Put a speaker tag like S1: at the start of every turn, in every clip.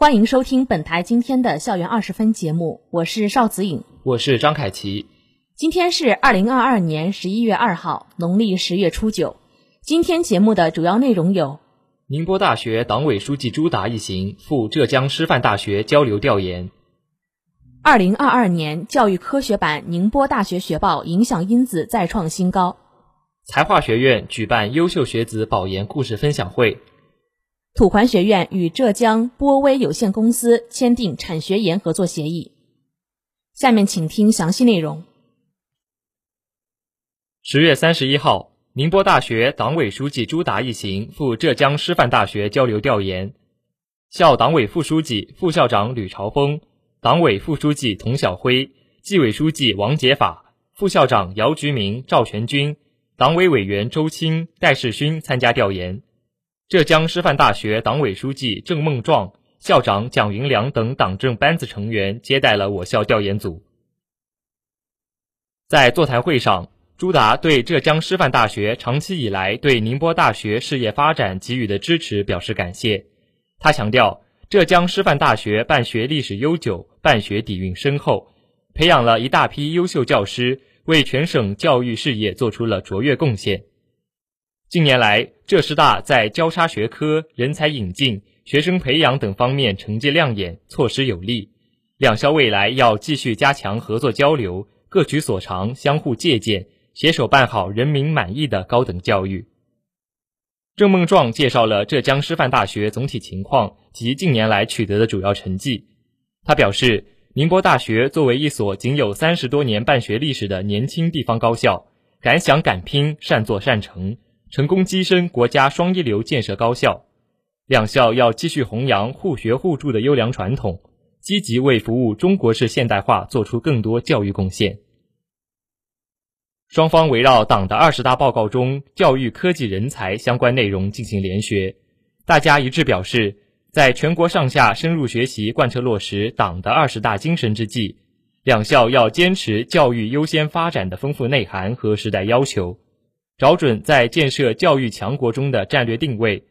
S1: 欢迎收听本台今天的《校园二十分》节目，我是邵子颖。
S2: 我是张凯琪。
S1: 今天是二零二二年十一月二号，农历十月初九。今天节目的主要内容有：
S2: 宁波大学党委书记朱达一行赴浙江师范大学交流调研；
S1: 二零二二年教育科学版宁波大学学报影响因子再创新高；
S2: 财化学院举办优秀学子保研故事分享会；
S1: 土环学院与浙江波威有限公司签订产学研合作协议。下面请听详细内容。
S2: 十月三十一号，宁波大学党委书记朱达一行赴浙江师范大学交流调研，校党委副书记、副校长吕朝峰，党委副书记童晓辉，纪委书记王杰法，副校长姚菊明、赵全军，党委委员周青、戴世勋参加调研。浙江师范大学党委书记郑梦壮。校长蒋云良等党政班子成员接待了我校调研组。在座谈会上，朱达对浙江师范大学长期以来对宁波大学事业发展给予的支持表示感谢。他强调，浙江师范大学办学历史悠久，办学底蕴深厚，培养了一大批优秀教师，为全省教育事业做出了卓越贡献。近年来，浙师大在交叉学科、人才引进。学生培养等方面成绩亮眼，措施有力。两校未来要继续加强合作交流，各取所长，相互借鉴，携手办好人民满意的高等教育。郑梦壮介绍了浙江师范大学总体情况及近年来取得的主要成绩。他表示，宁波大学作为一所仅有三十多年办学历史的年轻地方高校，敢想敢拼，善作善成，成功跻身国家双一流建设高校。两校要继续弘扬互学互助的优良传统，积极为服务中国式现代化做出更多教育贡献。双方围绕党的二十大报告中教育科技人才相关内容进行联学，大家一致表示，在全国上下深入学习贯彻落实党的二十大精神之际，两校要坚持教育优先发展的丰富内涵和时代要求，找准在建设教育强国中的战略定位。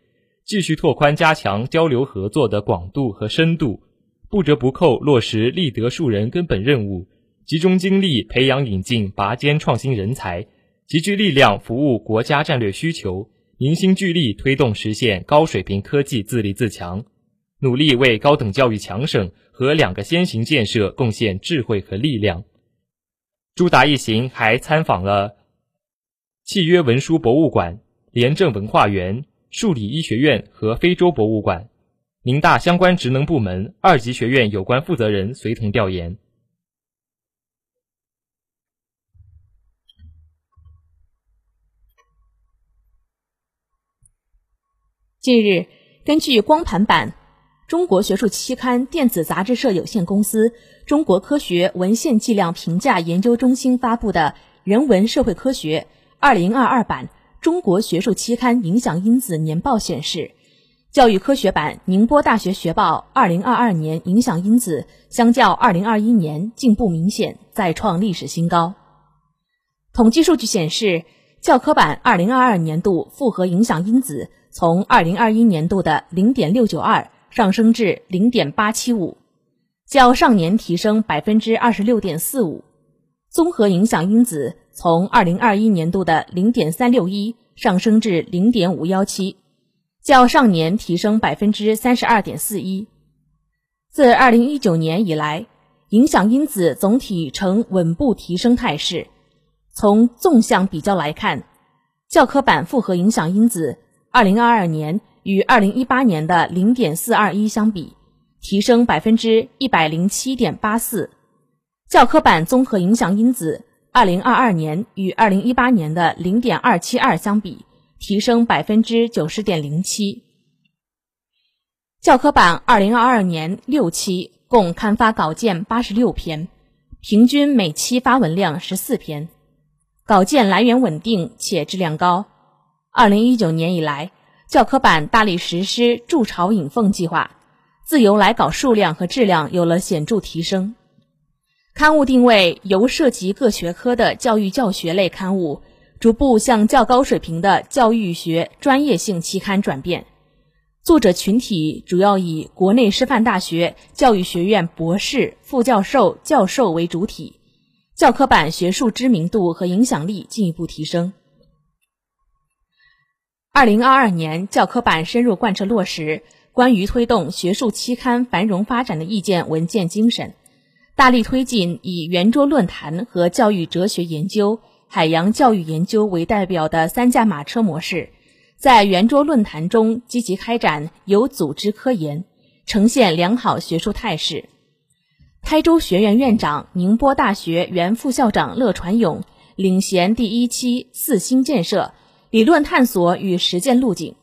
S2: 继续拓宽加强交流合作的广度和深度，不折不扣落实立德树人根本任务，集中精力培养引进拔尖创新人才，集聚力量服务国家战略需求，凝心聚力推动实现高水平科技自立自强，努力为高等教育强省和两个先行建设贡献智慧和力量。朱达一行还参访了契约文书博物馆、廉政文化园。数理医学院和非洲博物馆，宁大相关职能部门、二级学院有关负责人随同调研。
S1: 近日，根据光盘版中国学术期刊电子杂志社有限公司中国科学文献计量评价研究中心发布的《人文社会科学二零二二版》。中国学术期刊影响因子年报显示，教育科学版宁波大学学报二零二二年影响因子相较二零二一年进步明显，再创历史新高。统计数据显示，教科版二零二二年度复合影响因子从二零二一年度的零点六九二上升至零点八七五，较上年提升百分之二十六点四五。综合影响因子。从二零二一年度的零点三六一上升至零点五幺七，较上年提升百分之三十二点四一。自二零一九年以来，影响因子总体呈稳步提升态势。从纵向比较来看，教科版复合影响因子二零二二年与二零一八年的零点四二一相比，提升百分之一百零七点八四。教科版综合影响因子。二零二二年与二零一八年的零点二七二相比，提升百分之九十点零七。教科版二零二二年六期共刊发稿件八十六篇，平均每期发文量十四篇，稿件来源稳定且质量高。二零一九年以来，教科版大力实施筑巢引凤计划，自由来稿数量和质量有了显著提升。刊物定位由涉及各学科的教育教学类刊物，逐步向较高水平的教育学专业性期刊转变。作者群体主要以国内师范大学教育学院博士、副教授、教授为主体，教科版学术知名度和影响力进一步提升。二零二二年，教科版深入贯彻落实关于推动学术期刊繁荣发展的意见文件精神，大力推进以圆桌论坛和教育哲学研究、海洋教育研究为代表的三驾马车模式。在圆桌论坛中积极开展有组织科研，呈现良好学术态势。台州学院院长、宁波大学原副校长乐传勇领衔第一期“四新建设”理论探索与实践路径。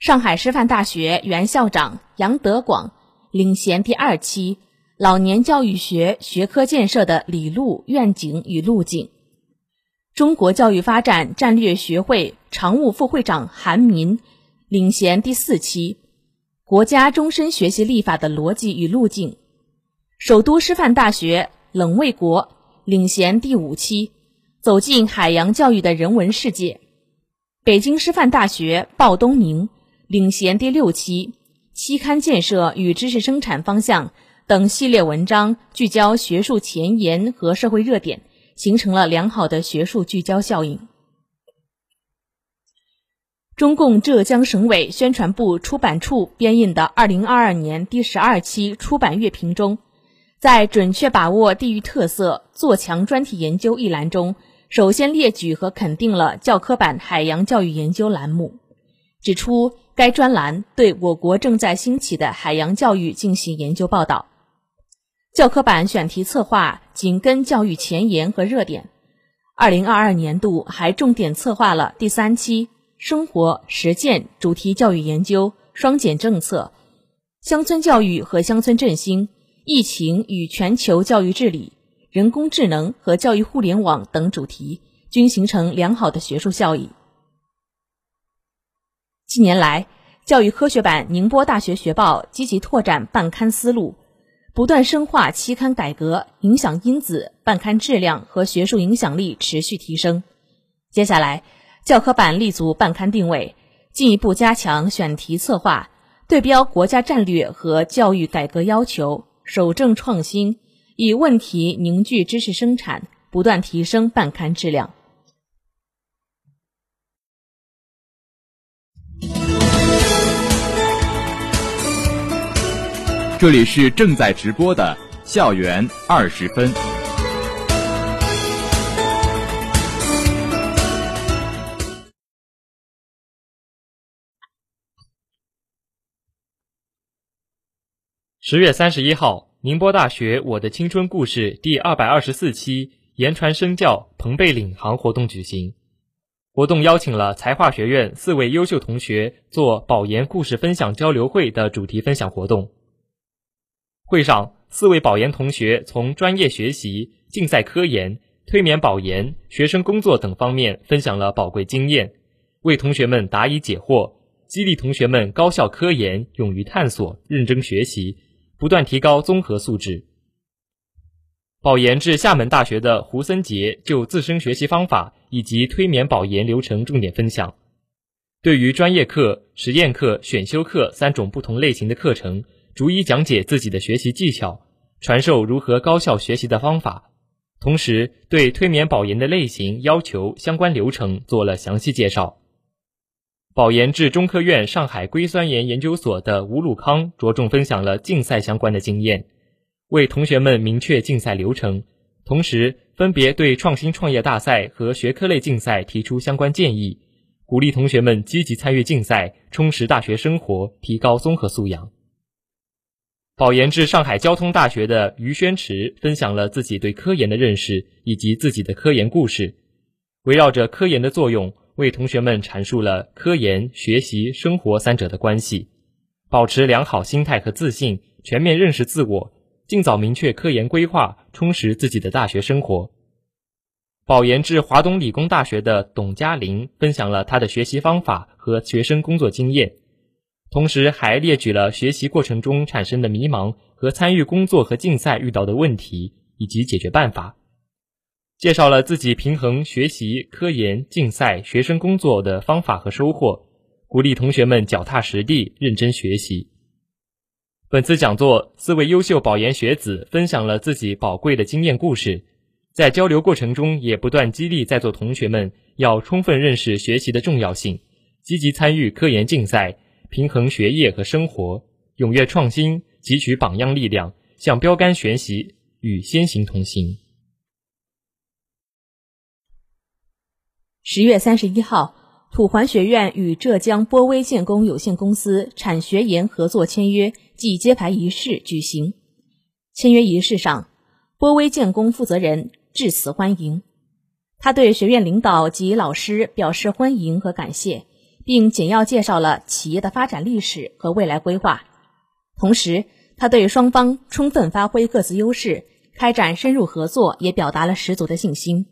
S1: 上海师范大学原校长杨德广领衔第二期“老年教育学学科建设的理路、愿景与路径”。中国教育发展战略学会常务副会长韩民领衔第四期《国家终身学习立法的逻辑与路径》，首都师范大学冷卫国领衔第五期《走进海洋教育的人文世界》，北京师范大学鲍东明领衔第六期《期刊建设与知识生产方向》等系列文章，聚焦学术前沿和社会热点。形成了良好的学术聚焦效应。中共浙江省委宣传部出版处编印的二零二二年第十二期出版阅评中，在“准确把握地域特色，做强专题研究”一栏中，首先列举和肯定了教科版海洋教育研究栏目，指出该专栏对我国正在兴起的海洋教育进行研究报道。教科版选题策划紧跟教育前沿和热点，二零二二年度还重点策划了第三期生活实践主题教育研究、双减政策、乡村教育和乡村振兴、疫情与全球教育治理、人工智能和教育互联网等主题，均形成良好的学术效益。近年来，教育科学版宁波大学学报积极拓展办刊思路。不断深化期刊改革，影响因子、办刊质量和学术影响力持续提升。接下来，教科版立足办刊定位，进一步加强选题策划，对标国家战略和教育改革要求，守正创新，以问题凝聚知识生产，不断提升办刊质量。
S3: 这里是正在直播的校园二十分。
S2: 十月三十一号，宁波大学《我的青春故事》第二百二十四期言传身教彭贝领航活动举行。活动邀请了财化学院四位优秀同学做保研故事分享交流会的主题分享活动。会上，四位保研同学从专业学习、竞赛科研、推免保研、学生工作等方面分享了宝贵经验，为同学们答疑解惑，激励同学们高效科研、勇于探索、认真学习，不断提高综合素质。保研至厦门大学的胡森杰就自身学习方法以及推免保研流程重点分享，对于专业课、实验课、选修课三种不同类型的课程。逐一讲解自己的学习技巧，传授如何高效学习的方法，同时对推免保研的类型、要求、相关流程做了详细介绍。保研至中科院上海硅酸盐研究所的吴鲁康着重分享了竞赛相关的经验，为同学们明确竞赛流程，同时分别对创新创业大赛和学科类竞赛提出相关建议，鼓励同学们积极参与竞赛，充实大学生活，提高综合素养。保研至上海交通大学的于宣池分享了自己对科研的认识以及自己的科研故事，围绕着科研的作用，为同学们阐述了科研、学习、生活三者的关系，保持良好心态和自信，全面认识自我，尽早明确科研规划，充实自己的大学生活。保研至华东理工大学的董嘉玲分享了她的学习方法和学生工作经验，同时还列举了学习过程中产生的迷茫和参与工作和竞赛遇到的问题以及解决办法，介绍了自己平衡学习、科研、竞赛、学生工作的方法和收获，鼓励同学们脚踏实地、认真学习。本次讲座，四位优秀保研学子分享了自己宝贵的经验故事。在交流过程中，也不断激励在座同学们要充分认识学习的重要性，积极参与科研竞赛，平衡学业和生活，踊跃创新，汲取榜样力量，向标杆学习，与先行同行。
S1: 十月三十一号，土环学院与浙江波威建工有限公司产学研合作签约暨揭牌仪式举行。签约仪式上，波威建工负责人。致辞欢迎，他对学院领导及老师表示欢迎和感谢，并简要介绍了企业的发展历史和未来规划。同时，他对双方充分发挥各自优势、开展深入合作也表达了十足的信心。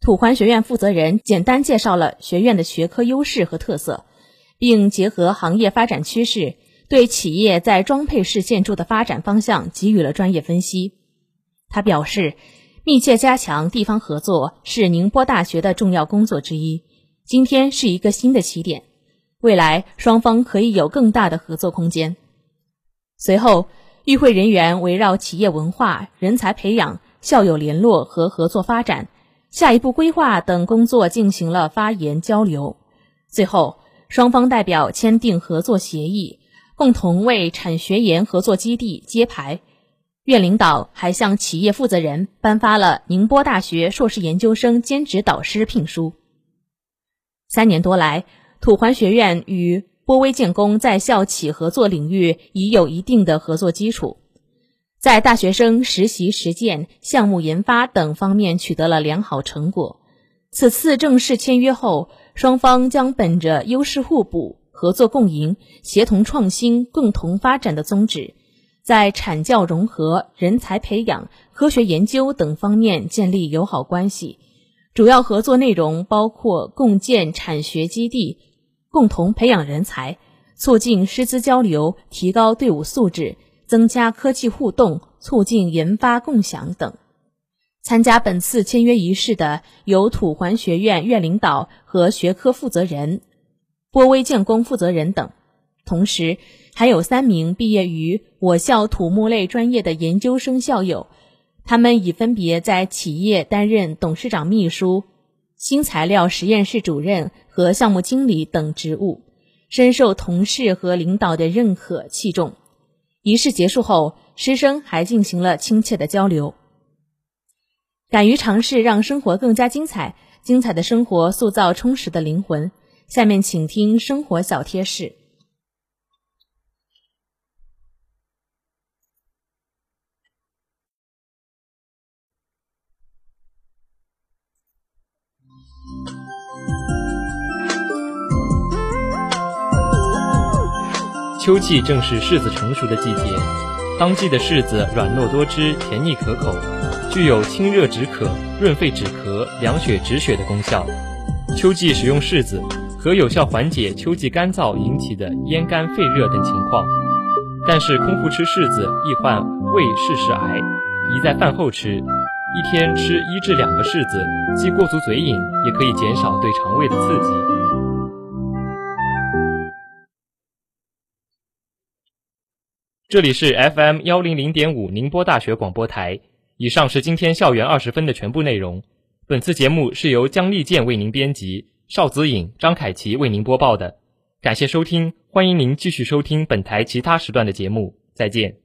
S1: 土环学院负责人简单介绍了学院的学科优势和特色，并结合行业发展趋势，对企业在装配式建筑的发展方向给予了专业分析。他表示。密切加强地方合作是宁波大学的重要工作之一。今天是一个新的起点，未来双方可以有更大的合作空间。随后，与会人员围绕企业文化、人才培养、校友联络和合作发展、下一步规划等工作进行了发言交流。最后，双方代表签订合作协议，共同为产学研合作基地揭牌。院领导还向企业负责人颁发了宁波大学硕士研究生兼职导师聘书。三年多来，土环学院与波威建工在校企合作领域已有一定的合作基础，在大学生实习实践、项目研发等方面取得了良好成果。此次正式签约后，双方将本着优势互补、合作共赢、协同创新、共同发展的宗旨。在产教融合、人才培养、科学研究等方面建立友好关系，主要合作内容包括共建产学基地、共同培养人才、促进师资交流、提高队伍素质、增加科技互动、促进研发共享等。参加本次签约仪式的有土环学院院领导和学科负责人、波威建工负责人等，同时。还有三名毕业于我校土木类专业的研究生校友，他们已分别在企业担任董事长秘书、新材料实验室主任和项目经理等职务，深受同事和领导的认可器重。仪式结束后，师生还进行了亲切的交流。敢于尝试，让生活更加精彩。精彩的生活塑造充实的灵魂。下面请听生活小贴士。
S2: 秋季正是柿子成熟的季节，当季的柿子软糯多汁、甜腻可口，具有清热止渴、润肺止咳、凉血止血的功效。秋季食用柿子，可有效缓解秋季干燥引起的咽干肺热等情况。但是空腹吃柿子易患胃室湿癌，宜在饭后吃，一天吃一至两个柿子，既过足嘴瘾，也可以减少对肠胃的刺激。这里是 FM 幺零零点五宁波大学广播台。以上是今天校园二十分的全部内容。本次节目是由姜立健为您编辑，邵子颖、张凯琪为您播报的。感谢收听，欢迎您继续收听本台其他时段的节目。再见。